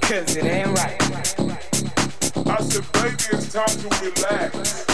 cause it ain't right. I said, baby, it's time to relax.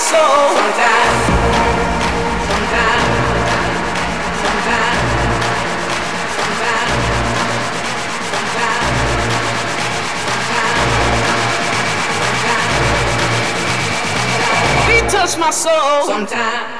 soul. Sometimes, sometimes, sometimes, sometimes, sometimes, sometimes, the beat touch my soul. Sometimes.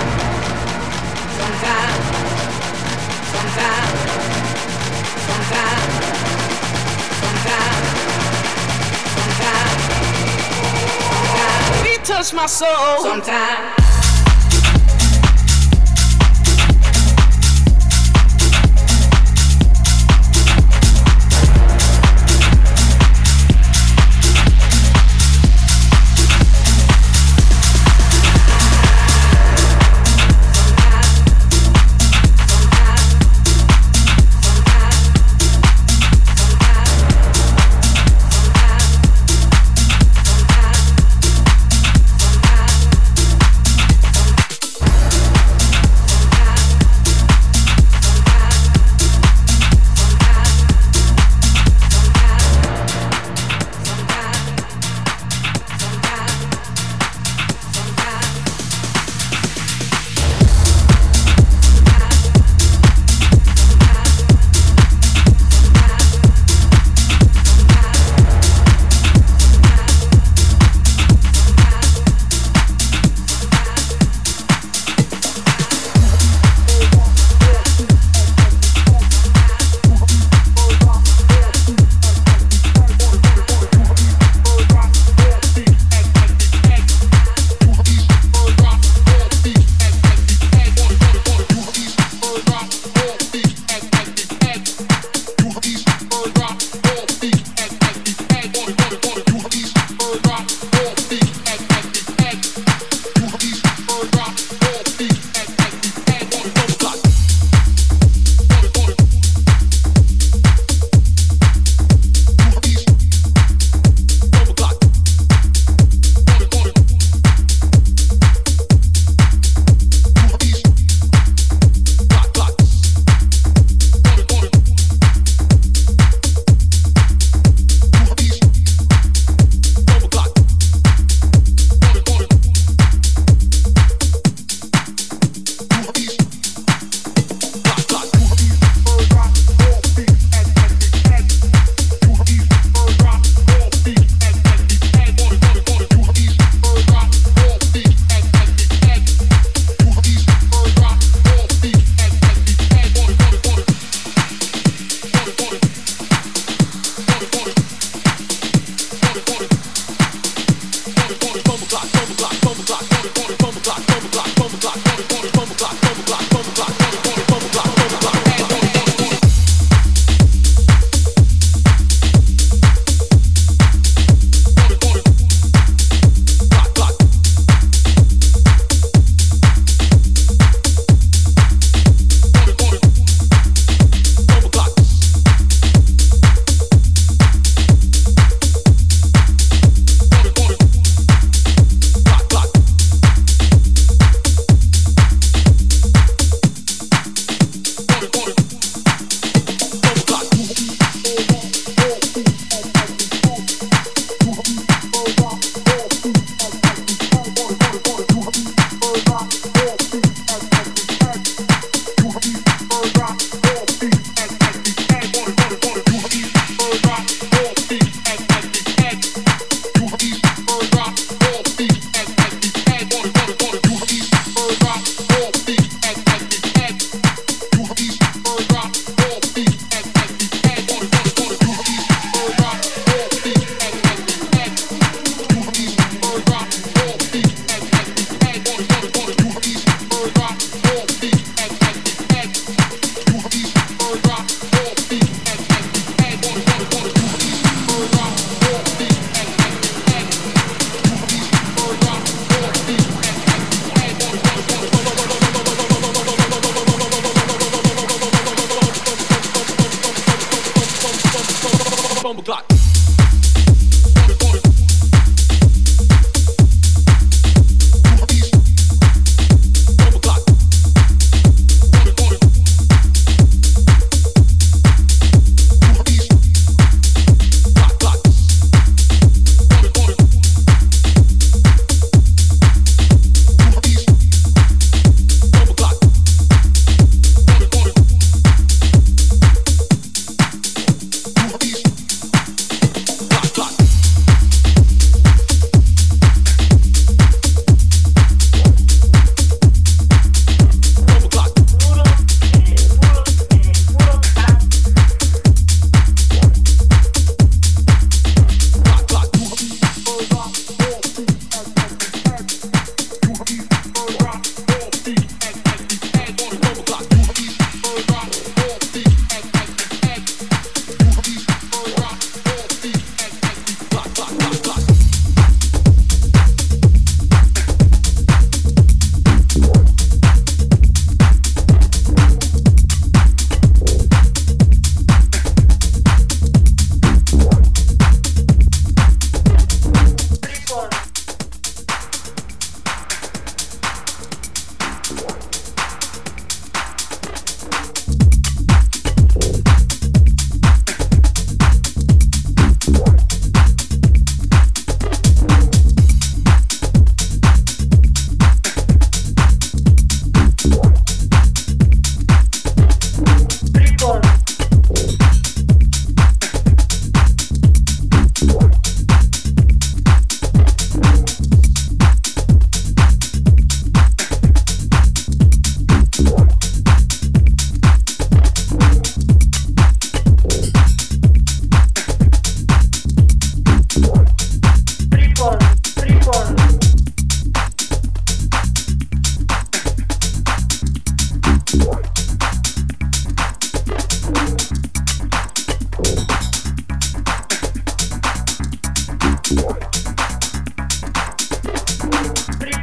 Sometimes touch my soul. Sometimes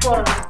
Forum.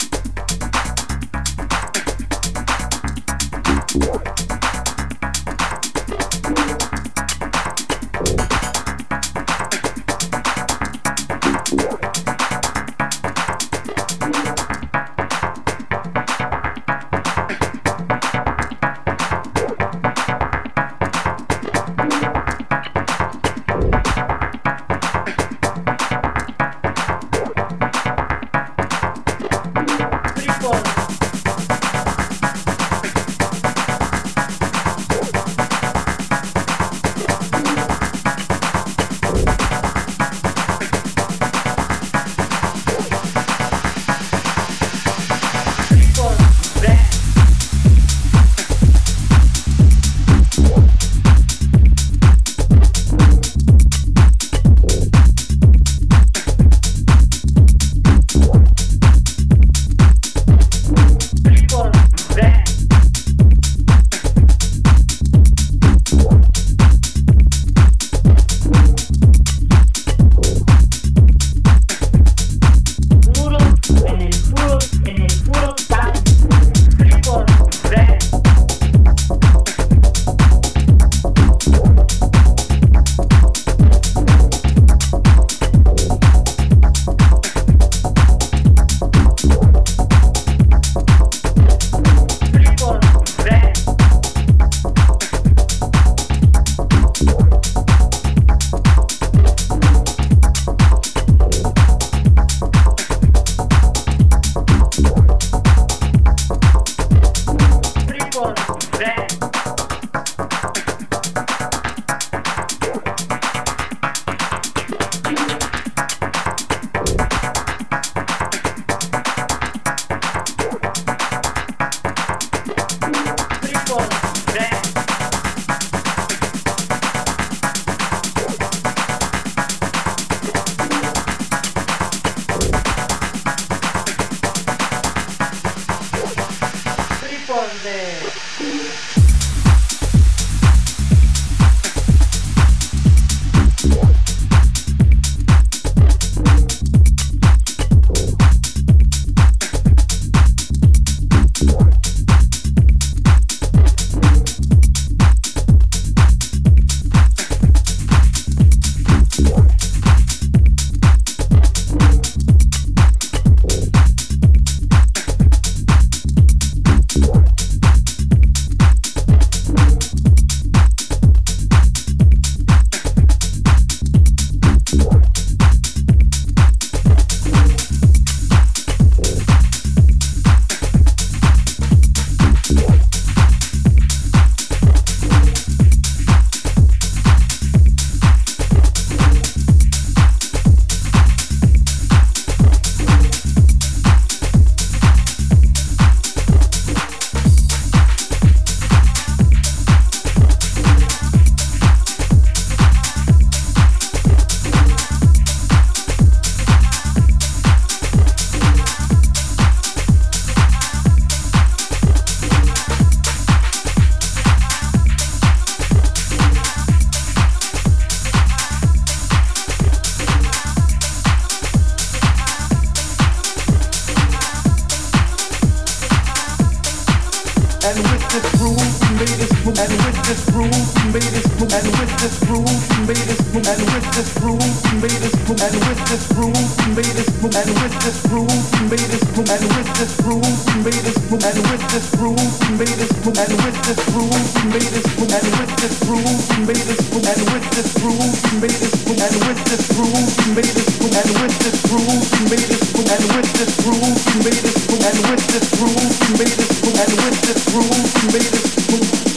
and with this rule, you made this rule, and with this rule, you made this rule.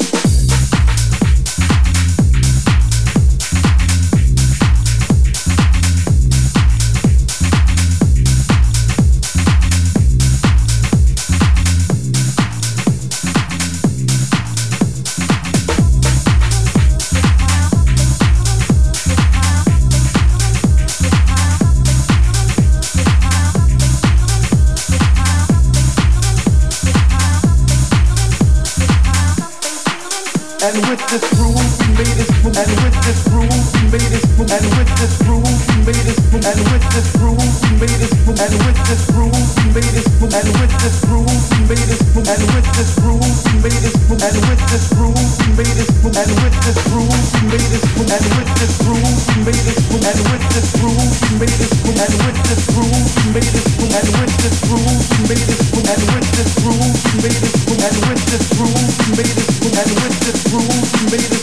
and with this groove we made this move and with this groove we made this move and with this groove we made this move and with this groove made and with this groove, we made it, move, and with this groove, we made this move, and with this groove, we made this move, and with this groove, we made this move, and with this groove, we made this move, and with this groove, we made this move, and with this groove, we made this move, and with this groove, we made this move, and with this groove, we made this move, and with this groove, we made this move, and with this groove, we made this move, and with this groove, we made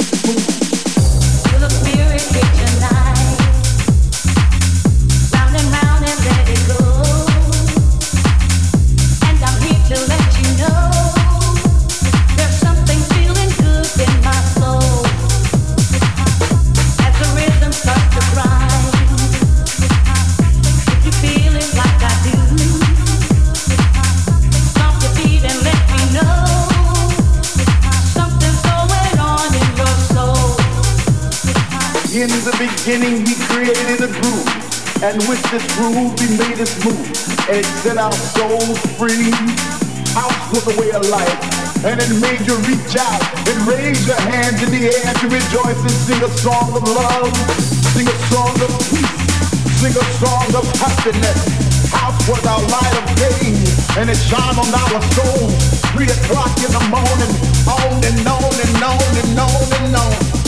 In the beginning, he created a groove. And with this groove, he made us move. And set our souls free. House was the way of life. And it made you reach out and raise your hands in the air to rejoice and sing a song of love. Sing a song of peace. Sing a song of happiness. House was our light of day, and it shone on our souls. Three o'clock in the morning, on and on and on and on and on.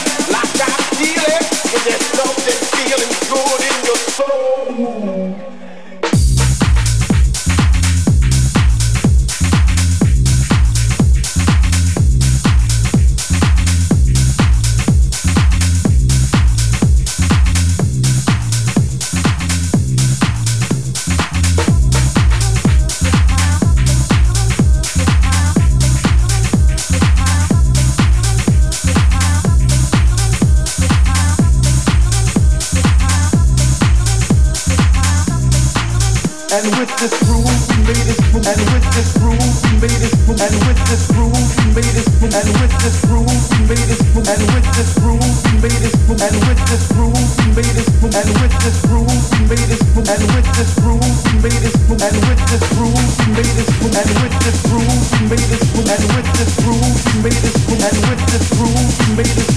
soul. Maybe